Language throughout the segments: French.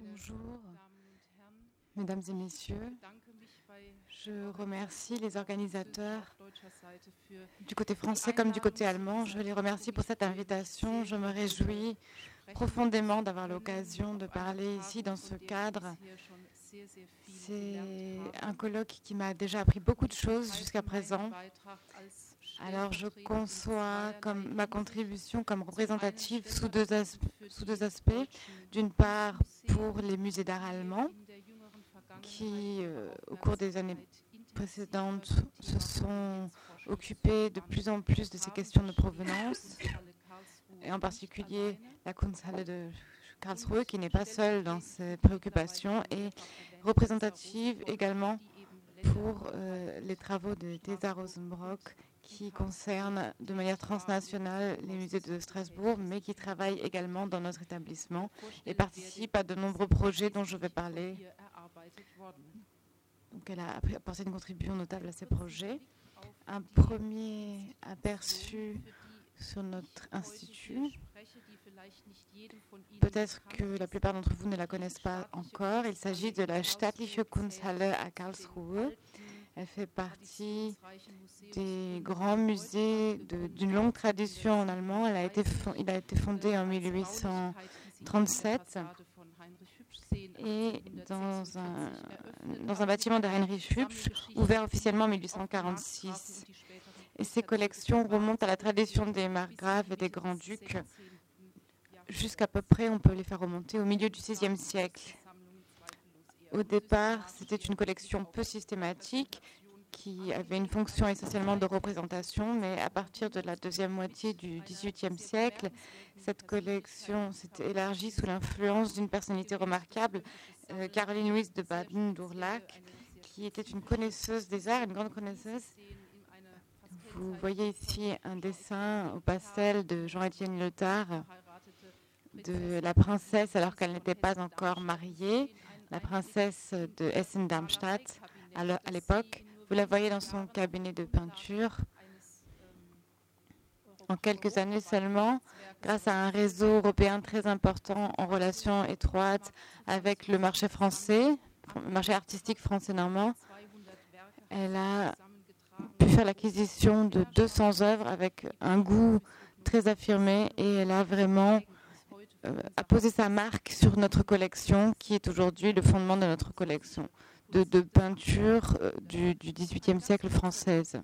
Bonjour, mesdames et messieurs. Je remercie les organisateurs du côté français comme du côté allemand. Je les remercie pour cette invitation. Je me réjouis profondément d'avoir l'occasion de parler ici dans ce cadre. C'est un colloque qui m'a déjà appris beaucoup de choses jusqu'à présent. Alors je conçois ma contribution comme représentative sous deux, aspects. D'une part, pour les musées d'art allemands, qui, euh, au cours des années précédentes, se sont occupés de plus en plus de ces questions de provenance, et en particulier la Kunsthalle de Karlsruhe, qui n'est pas seule dans ses préoccupations, et représentative également pour euh, les travaux de Tesa Rosenbrock, qui concerne de manière transnationale les musées de Strasbourg, mais qui travaille également dans notre établissement et participe à de nombreux projets dont je vais parler. Donc elle a apporté une contribution notable à ces projets. Un premier aperçu sur notre institut. Peut-être que la plupart d'entre vous ne la connaissent pas encore. Il s'agit de la Staatliche Kunsthalle à Karlsruhe. Elle fait partie des grands musées d'une longue tradition en allemand. Il a été fondé en 1837 et dans un, dans un bâtiment de Heinrich Hübsch, ouvert officiellement en 1846. Et ces collections remontent à la tradition des margraves et des grands-ducs. Jusqu'à peu près, on peut les faire remonter au milieu du XVIe siècle. Au départ, c'était une collection peu systématique qui avait une fonction essentiellement de représentation, mais à partir de la deuxième moitié du XVIIIe siècle, cette collection s'est élargie sous l'influence d'une personnalité remarquable, euh, Caroline Louise de Baden-Durlach, qui était une connaisseuse des arts, une grande connaisseuse. Vous voyez ici un dessin au pastel de Jean-Étienne Letard de la princesse alors qu'elle n'était pas encore mariée la princesse de Essen-Darmstadt à l'époque. Vous la voyez dans son cabinet de peinture. En quelques années seulement, grâce à un réseau européen très important en relation étroite avec le marché français, le marché artistique français-normand, elle a pu faire l'acquisition de 200 œuvres avec un goût très affirmé et elle a vraiment a posé sa marque sur notre collection, qui est aujourd'hui le fondement de notre collection de, de peinture euh, du, XVIIIe siècle française.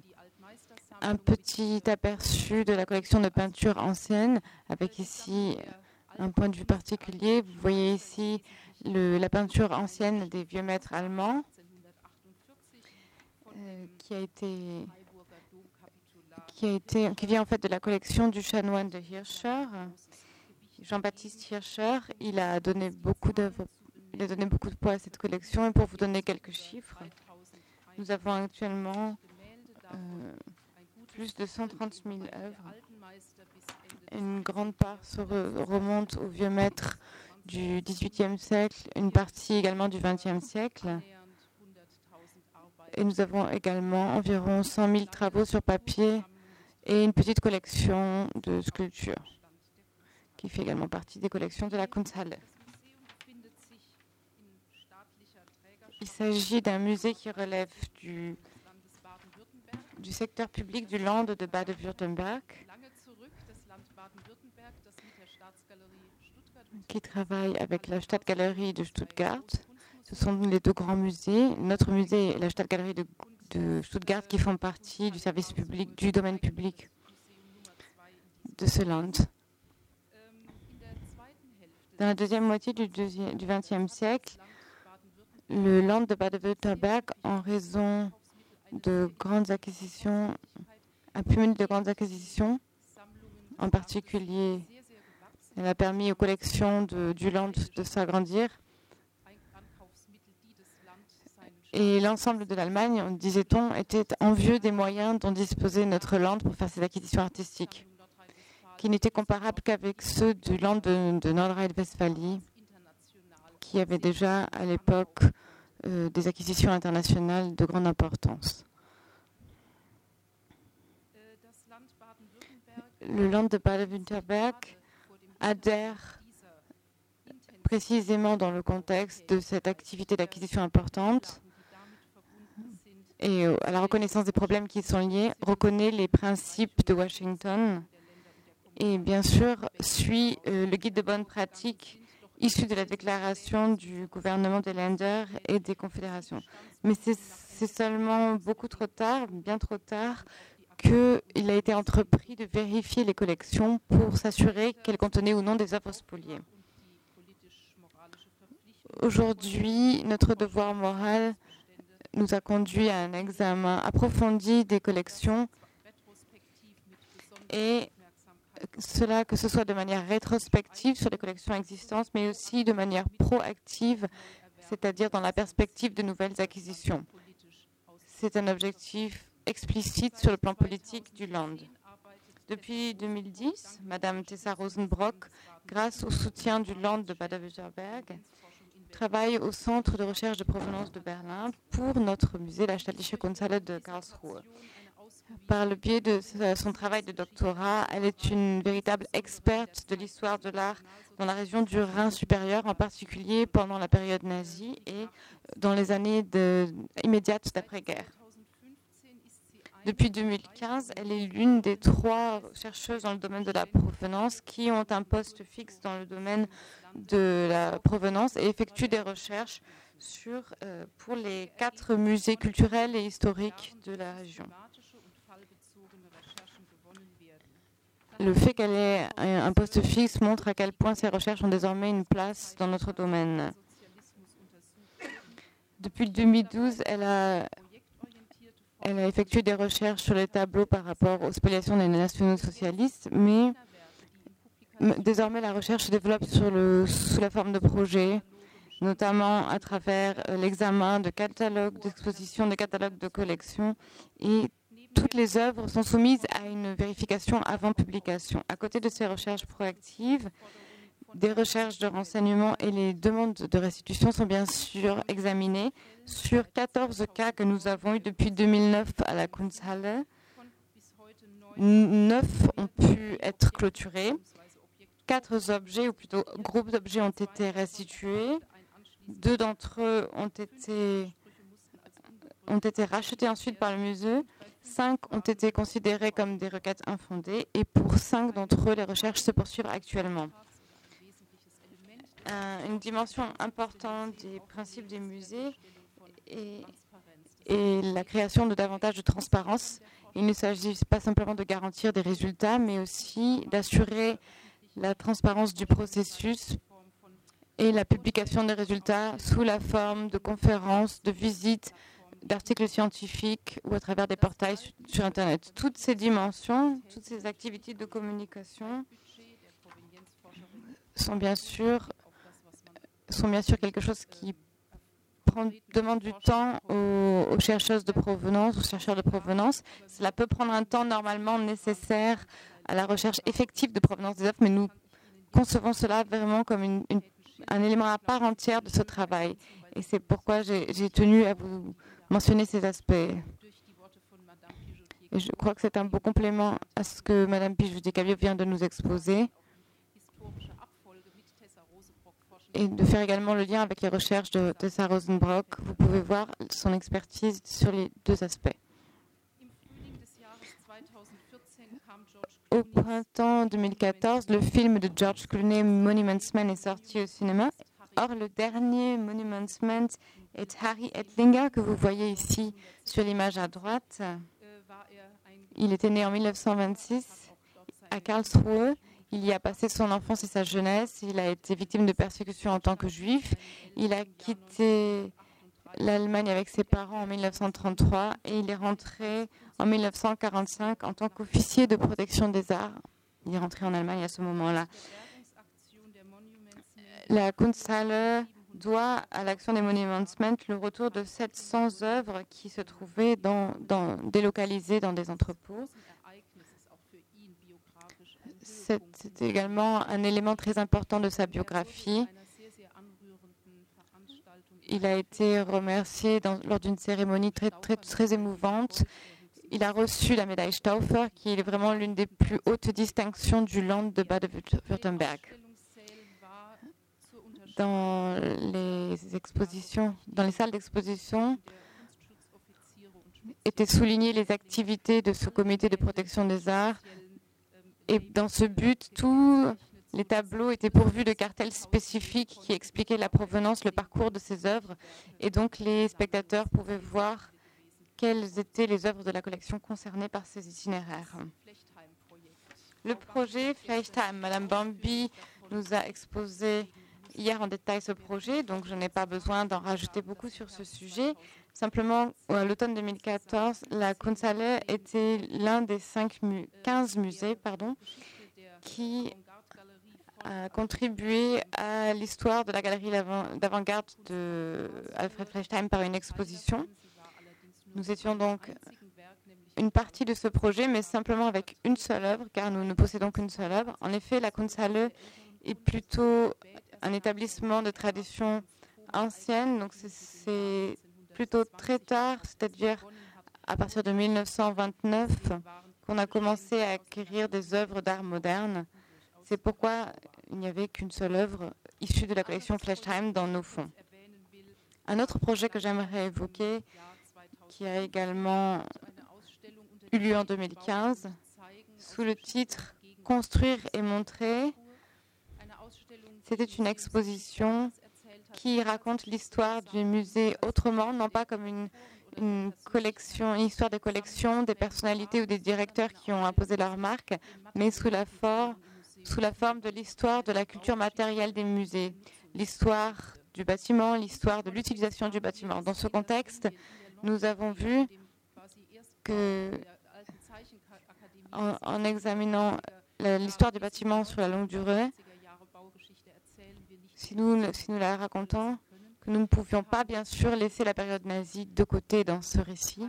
Un petit aperçu de la collection de peinture ancienne, avec ici un point de vue particulier. Vous voyez ici la peinture ancienne des vieux maîtres allemands, euh, qui a été qui, qui vient en fait de la collection du chanoine de Hirscher, Jean-Baptiste Hirscher, il a donné beaucoup de poids à cette collection. Et pour vous donner quelques chiffres, nous avons actuellement euh, plus de 130 000 œuvres. Une grande part remonte aux vieux maîtres du XVIIIe siècle, une partie également du XXe siècle. Et nous avons également environ 100 000 travaux sur papier et une petite collection de sculptures qui fait également partie des collections de la Kunsthalle. Il s'agit d'un musée qui relève du, secteur public du Land de Bade-Württemberg, qui travaille avec la Stadtgalerie de Stuttgart. Ce sont les deux grands musées. Notre musée et la Stadtgalerie de Stuttgart qui font partie du service public, du domaine public de ce land. Dans la deuxième moitié du XXe siècle, le land de Baden-Württemberg, en raison de grandes acquisitions, a pu mener de grandes acquisitions. En particulier, elle a permis aux collections du land de s'agrandir. Et l'ensemble de l'Allemagne, disait-on, était envieux des moyens dont disposait notre land pour faire ses acquisitions artistiques qui n'étaient comparables qu'avec ceux du land de, Nordrhein-Westphalie, qui avait déjà à l'époque euh, des acquisitions internationales de grande importance. Le land de Baden-Württemberg adhère précisément dans le contexte de cette activité d'acquisition importante et à la reconnaissance des problèmes qui sont liés, reconnaît les principes de Washington et bien sûr suit euh, le guide de bonne pratique issu de la déclaration du gouvernement des Länder et des confédérations. Mais c'est seulement beaucoup trop tard, bien trop tard, qu'il a été entrepris de vérifier les collections pour s'assurer qu'elles contenaient ou non des œuvres spoliées. Aujourd'hui, notre devoir moral nous a conduit à un examen approfondi des collections et cela que ce soit de manière rétrospective sur les collections existantes, mais aussi de manière proactive, c'est-à-dire dans la perspective de nouvelles acquisitions. C'est un objectif explicite sur le plan politique du Land. Depuis 2010, Madame Tessa Rosenbrock, grâce au soutien du Land de Baden-Württemberg, travaille au Centre de recherche de provenance de Berlin pour notre musée, la Staatliche Kunsthalle de Karlsruhe. Par le biais de son travail de doctorat, elle est une véritable experte de l'histoire de l'art dans la région du Rhin supérieur, en particulier pendant la période nazie et dans les années immédiates d'après-guerre. Depuis 2015, elle est l'une des trois chercheuses dans le domaine de la provenance qui ont un poste fixe dans le domaine de la provenance et effectuent des recherches euh, pour les quatre musées culturels et historiques de la région. Le fait qu'elle ait un poste fixe montre à quel point ces recherches ont désormais une place dans notre domaine. Depuis 2012, elle a elle a effectué des recherches sur les tableaux par rapport aux spoliations des nationaux socialistes, mais désormais la recherche se développe sous la forme de projets, notamment à travers euh, l'examen de catalogues d'exposition, de catalogues de collections et toutes les œuvres sont soumises à une vérification avant publication. À côté de ces recherches proactives, des recherches de renseignement et les demandes de restitution sont bien sûr examinées. Sur 14 cas que nous avons eus depuis 2009 à la Kunsthalle, 9 ont pu être clôturés. Quatre objets, ou plutôt groupes d'objets, ont été restitués. Deux d'entre eux ont été, ont été rachetés ensuite par le musée. Cinq ont été considérés comme des requêtes infondées et pour cinq d'entre eux, les recherches se poursuivent actuellement une dimension importante des principes des musées et, la création de davantage de transparence. Il ne s'agit pas simplement de garantir des résultats, mais aussi d'assurer la transparence du processus et la publication des résultats sous la forme de conférences, de visites, d'articles scientifiques ou à travers des portails sur Internet. Toutes ces dimensions, toutes ces activités de communication sont bien sûr sont bien sûr quelque chose qui demande du temps aux, chercheuses de provenance, aux chercheurs de provenance. Cela peut prendre un temps normalement nécessaire à la recherche effective de provenance des œuvres, mais nous concevons cela vraiment comme un élément à part entière de ce travail. Et c'est pourquoi j'ai tenu à vous mentionner ces aspects. Et je crois que c'est un beau complément à ce que Mme Pijoudi-Cabio vient de nous exposer. et de faire également le lien avec les recherches de Tessa Rosenbrock. Vous pouvez voir son expertise sur les deux aspects. Au printemps 2014, le film de George Clooney, Monuments Man, est sorti au cinéma. Or, le dernier Monuments Man est Harry Ettlinger, que vous voyez ici sur l'image à droite. Il était né en 1926 à Karlsruhe il y a passé son enfance et sa jeunesse. Il a été victime de persécutions en tant que juif. Il a quitté l'Allemagne avec ses parents en 1933 et il est rentré en 1945 en tant qu'officier de protection des arts. Il est rentré en Allemagne à ce moment-là. La Kunsthalle doit à l'action des Monuments le retour de 700 œuvres qui se trouvaient délocalisées dans des entrepôts. C'est également un élément très important de sa biographie. Il a été remercié lors d'une cérémonie très, très, très émouvante. Il a reçu la médaille Stauffer, qui est vraiment l'une des plus hautes distinctions du Land de Baden-Württemberg. Dans les expositions, dans les salles d'exposition, étaient soulignées les activités de ce comité de protection des arts. Et dans ce but, tous les tableaux étaient pourvus de cartels spécifiques qui expliquaient la provenance, le parcours de ces œuvres. Et donc, les spectateurs pouvaient voir quelles étaient les œuvres de la collection concernées par ces itinéraires. Le projet Time, Madame Bambi nous a exposé hier en détail ce projet, donc je n'ai pas besoin d'en rajouter beaucoup sur ce sujet. Simplement, à l'automne 2014, la Kunsthalle était l'un des 15 musées pardon, qui a contribué à l'histoire de la galerie d'avant-garde de Alfred par une exposition. Nous étions donc une partie de ce projet, mais simplement avec une seule œuvre, car nous ne possédons qu'une seule œuvre. En effet, la Kunsthalle est plutôt un établissement de tradition ancienne, donc c'est plutôt très tard, c'est-à-dire à partir de 1929, qu'on a commencé à acquérir des œuvres d'art moderne. C'est pourquoi il n'y avait qu'une seule œuvre issue de la collection Flashheim dans nos fonds. Un autre projet que j'aimerais évoquer, qui a également eu lieu en 2015, sous le titre Construire et montrer, c'était une exposition qui raconte l'histoire du musée autrement, non pas comme une, collection, une histoire de collection des personnalités ou des directeurs qui ont imposé leur marque, mais sous la forme de l'histoire de la culture matérielle des musées, l'histoire du bâtiment, l'histoire de l'utilisation du bâtiment. Dans ce contexte, nous avons vu que, en examinant l'histoire du bâtiment sur la longue durée, si nous, la racontons, que nous ne pouvions pas, bien sûr, laisser la période nazie de côté dans ce récit.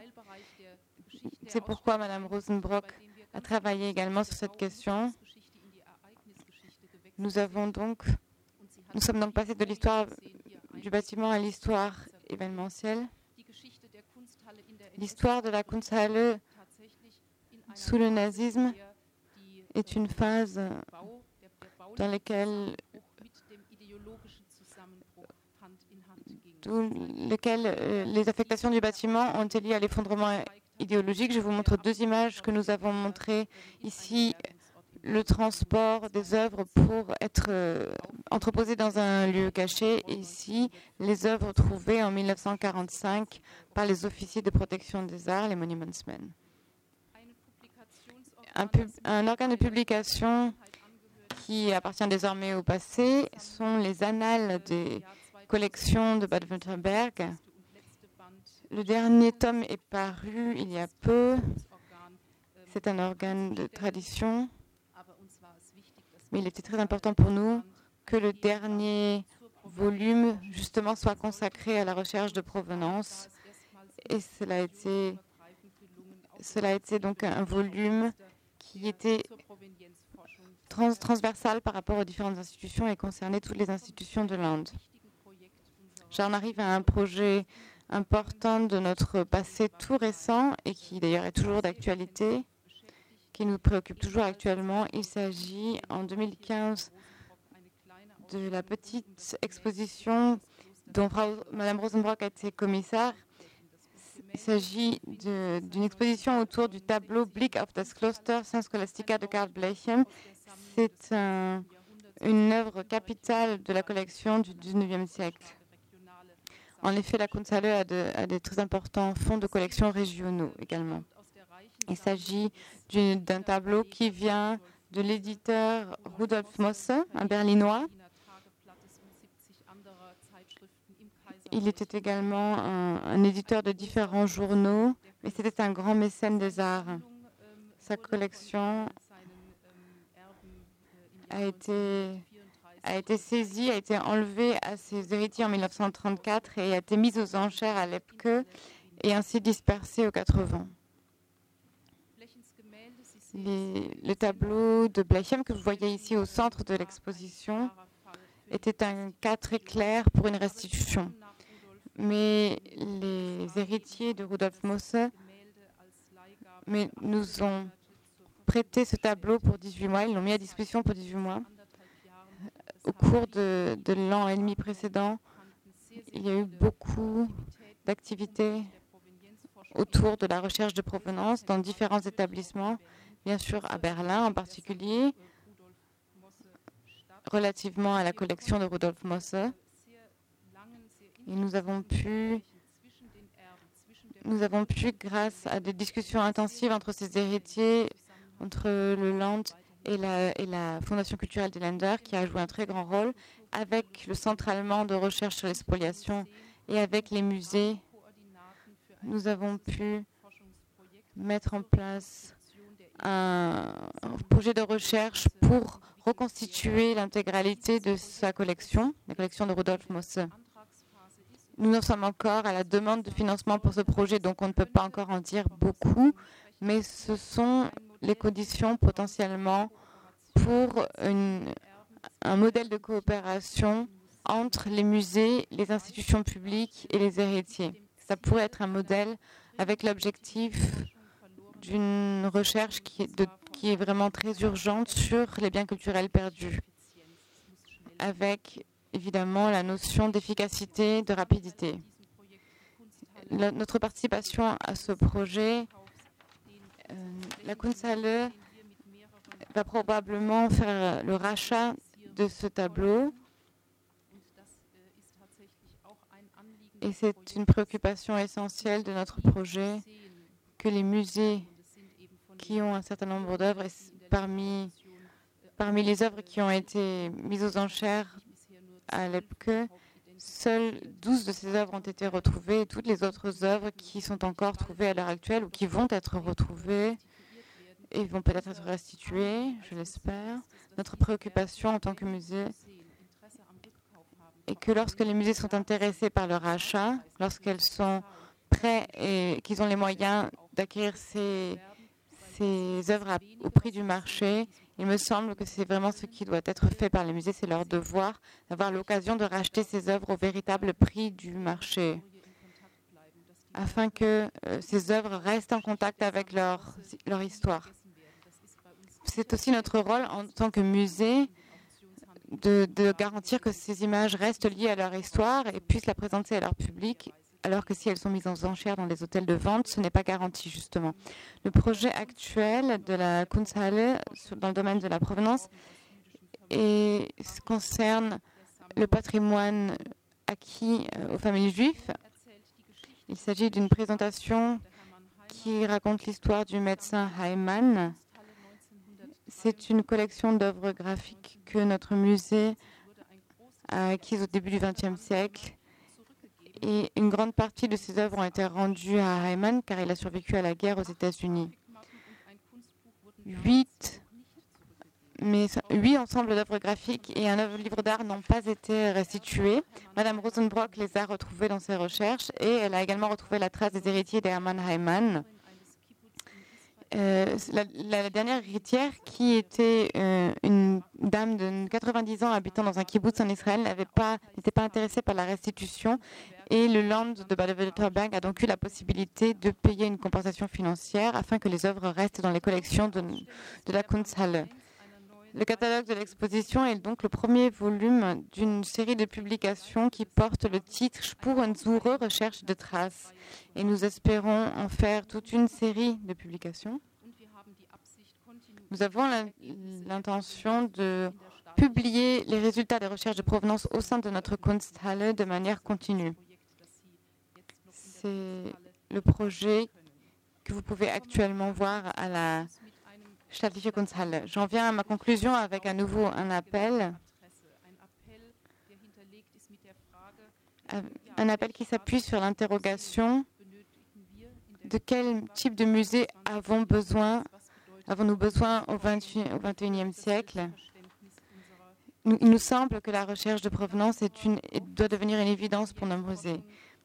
C'est pourquoi Mme Rosenbrock a travaillé également sur cette question. Nous avons donc, nous sommes donc passés de l'histoire du bâtiment à l'histoire événementielle. L'histoire de la Kunsthalle sous le nazisme est une phase dans laquelle euh, les affectations du bâtiment ont été liées à l'effondrement idéologique. Je vous montre deux images que nous avons montrées ici. Le transport des œuvres pour être euh, entreposées dans un lieu caché. Ici, les œuvres trouvées en 1945 par les officiers de protection des arts, les Monumentsmen. Un, un organe de publication qui appartient désormais au passé sont les annales des collection de Bad-Württemberg. Le dernier tome est paru il y a peu. C'est un organe de tradition, mais il était très important pour nous que le dernier volume, justement, soit consacré à la recherche de provenance. Et cela a été, cela a été donc un volume qui était transversal par rapport aux différentes institutions et concernait toutes les institutions de l'Inde. J'en arrive à un projet important de notre passé tout récent et qui d'ailleurs est toujours d'actualité, qui nous préoccupe toujours actuellement. Il s'agit en 2015 de la petite exposition dont Mme Rosenbrock a été commissaire. Il s'agit d'une exposition autour du tableau Blick auf das Kloster Saint Scholastica de Karl Blechem. C'est une œuvre capitale de la collection du 19e siècle. En effet, la Kunsthalle a, a des très importants fonds de collection régionaux également. Il s'agit d'un tableau qui vient de l'éditeur Rudolf Mosse, un berlinois. Il était également un, éditeur de différents journaux, mais c'était un grand mécène des arts. Sa collection a été a été saisi, a été enlevé à ses héritiers en 1934 et a été mis aux enchères à Lepke et ainsi dispersé aux quatre vents. le tableau de Blechem que vous voyez ici au centre de l'exposition était un cas très clair pour une restitution. Mais les héritiers de Rudolf Mosse nous ont prêté ce tableau pour 18 mois, ils l'ont mis à disposition pour 18 mois au cours de, l'an et demi précédent, il y a eu beaucoup d'activités autour de la recherche de provenance dans différents établissements, bien sûr à Berlin en particulier, relativement à la collection de Rudolf Mosse. Et nous avons pu, nous avons pu, grâce à des discussions intensives entre ces héritiers, entre le Land et la, Fondation culturelle des Länder, qui a joué un très grand rôle, avec le Centre allemand de recherche sur l'expoliation et avec les musées, nous avons pu mettre en place un projet de recherche pour reconstituer l'intégralité de sa collection, la collection de Rudolf Mosse. Nous en sommes encore à la demande de financement pour ce projet, donc on ne peut pas encore en dire beaucoup, mais ce sont les conditions potentiellement pour un modèle de coopération entre les musées, les institutions publiques et les héritiers. Ça pourrait être un modèle avec l'objectif d'une recherche qui est, vraiment très urgente sur les biens culturels perdus, avec évidemment la notion d'efficacité, de rapidité. Notre participation à ce projet, euh, la Kunsthalle va probablement faire le rachat de ce tableau. Et c'est une préoccupation essentielle de notre projet que les musées qui ont un certain nombre d'œuvres, parmi, parmi les œuvres qui ont été mises aux enchères à l'EPCE, seules 12 de ces œuvres ont été retrouvées et toutes les autres œuvres qui sont encore trouvées à l'heure actuelle ou qui vont être retrouvées et vont peut-être être restituées, je l'espère. Notre préoccupation en tant que musée est que lorsque les musées sont intéressés par leur achat, lorsqu'elles sont prêts et qu'ils ont les moyens d'acquérir ces, œuvres au prix du marché, il me semble que c'est vraiment ce qui doit être fait par les musées, c'est leur devoir d'avoir l'occasion de racheter ces œuvres au véritable prix du marché, afin que euh, ces œuvres restent en contact avec leur histoire. C'est aussi notre rôle en tant que musée de, garantir que ces images restent liées à leur histoire et puissent la présenter à leur public alors que si elles sont mises en enchères dans les hôtels de vente, ce n'est pas garanti justement. Le projet actuel de la Kunsthalle dans le domaine de la provenance concerne le patrimoine acquis euh, aux familles juives. Il s'agit d'une présentation qui raconte l'histoire du médecin Heimann. C'est une collection d'œuvres graphiques que notre musée a acquises au début du XXe siècle et une grande partie de ses œuvres ont été rendues à Heimann car il a survécu à la guerre aux États-Unis. Huit, huit ensembles d'œuvres graphiques et un livre d'art n'ont pas été restitués. Madame Rosenbrock les a retrouvés dans ses recherches et elle a également retrouvé la trace des héritiers d'Hermann Heimann. Euh, la, dernière héritière, qui était euh, une dame de 90 ans habitant dans un kibbutz en Israël, n'était pas, intéressée par la restitution et le Land de Baden-Württemberg a donc eu la possibilité de payer une compensation financière afin que les œuvres restent dans les collections de, de la Kunsthalle. Le catalogue de l'exposition est donc le premier volume d'une série de publications qui porte le titre Spurensuche, recherche de traces. Et nous espérons en faire toute une série de publications. Nous avons l'intention de publier les résultats des recherches de provenance au sein de notre Kunsthalle de manière continue. C'est le projet que vous pouvez actuellement voir à la. J'en viens à ma conclusion avec à nouveau un appel. Un appel qui s'appuie sur l'interrogation de quel type de musée avons besoin, avons-nous besoin au XXIe siècle? Il nous semble que la recherche de provenance doit devenir une évidence pour nos musées.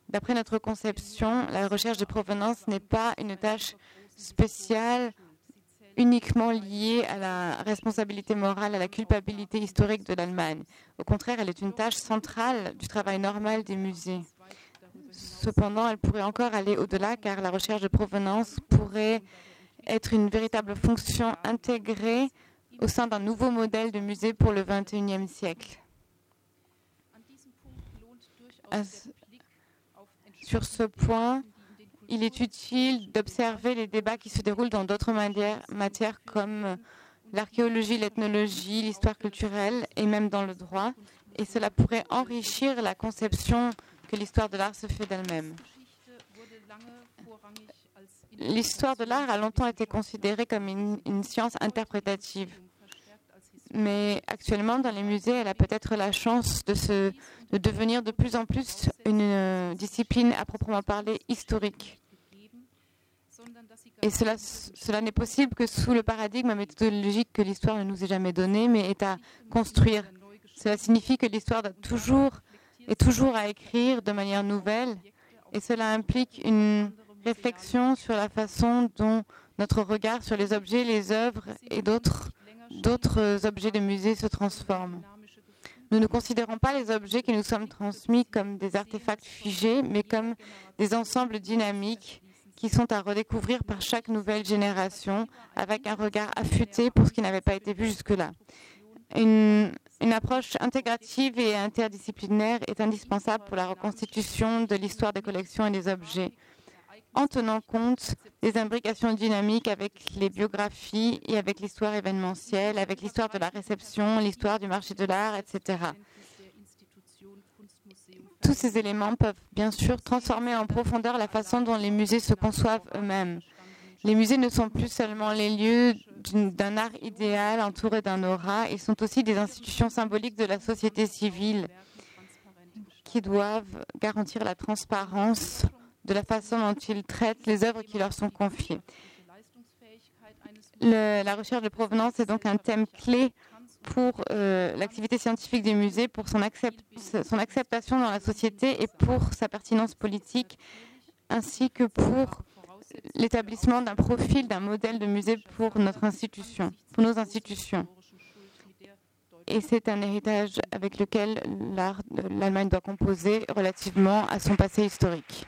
D'après notre conception, la recherche de provenance n'est pas une tâche spéciale uniquement liée à la responsabilité morale, à la culpabilité historique de l'Allemagne. Au contraire, elle est une tâche centrale du travail normal des musées. Cependant, elle pourrait encore aller au-delà car la recherche de provenance pourrait être une véritable fonction intégrée au sein d'un nouveau modèle de musée pour le XXIe siècle. Sur ce point, il est utile d'observer les débats qui se déroulent dans d'autres matières comme l'archéologie, l'ethnologie, l'histoire culturelle et même dans le droit. Et cela pourrait enrichir la conception que l'histoire de l'art se fait d'elle-même. L'histoire de l'art a longtemps été considérée comme une, science interprétative. Mais actuellement, dans les musées, elle a peut-être la chance de, se, de devenir de plus en plus une euh, discipline à proprement parler historique. Et cela, cela n'est possible que sous le paradigme méthodologique que l'histoire ne nous ait jamais donné, mais est à construire. Cela signifie que l'histoire toujours, est toujours à écrire de manière nouvelle, et cela implique une réflexion sur la façon dont notre regard sur les objets, les œuvres et d'autres objets de musée se transforme. Nous ne considérons pas les objets qui nous sont transmis comme des artefacts figés, mais comme des ensembles dynamiques qui sont à redécouvrir par chaque nouvelle génération avec un regard affûté pour ce qui n'avait pas été vu jusque-là. Une, approche intégrative et interdisciplinaire est indispensable pour la reconstitution de l'histoire des collections et des objets, en tenant compte des imbrications dynamiques avec les biographies et avec l'histoire événementielle, avec l'histoire de la réception, l'histoire du marché de l'art, etc. Tous ces éléments peuvent bien sûr transformer en profondeur la façon dont les musées se conçoivent eux-mêmes. Les musées ne sont plus seulement les lieux d'un art idéal entouré d'un aura, ils sont aussi des institutions symboliques de la société civile qui doivent garantir la transparence de la façon dont ils traitent les œuvres qui leur sont confiées. la recherche de provenance est donc un thème clé pour euh, l'activité scientifique des musées, pour son, son, acceptation dans la société et pour sa pertinence politique, ainsi que pour l'établissement d'un profil, d'un modèle de musée pour notre institution, pour nos institutions. Et c'est un héritage avec lequel l'Allemagne doit composer relativement à son passé historique.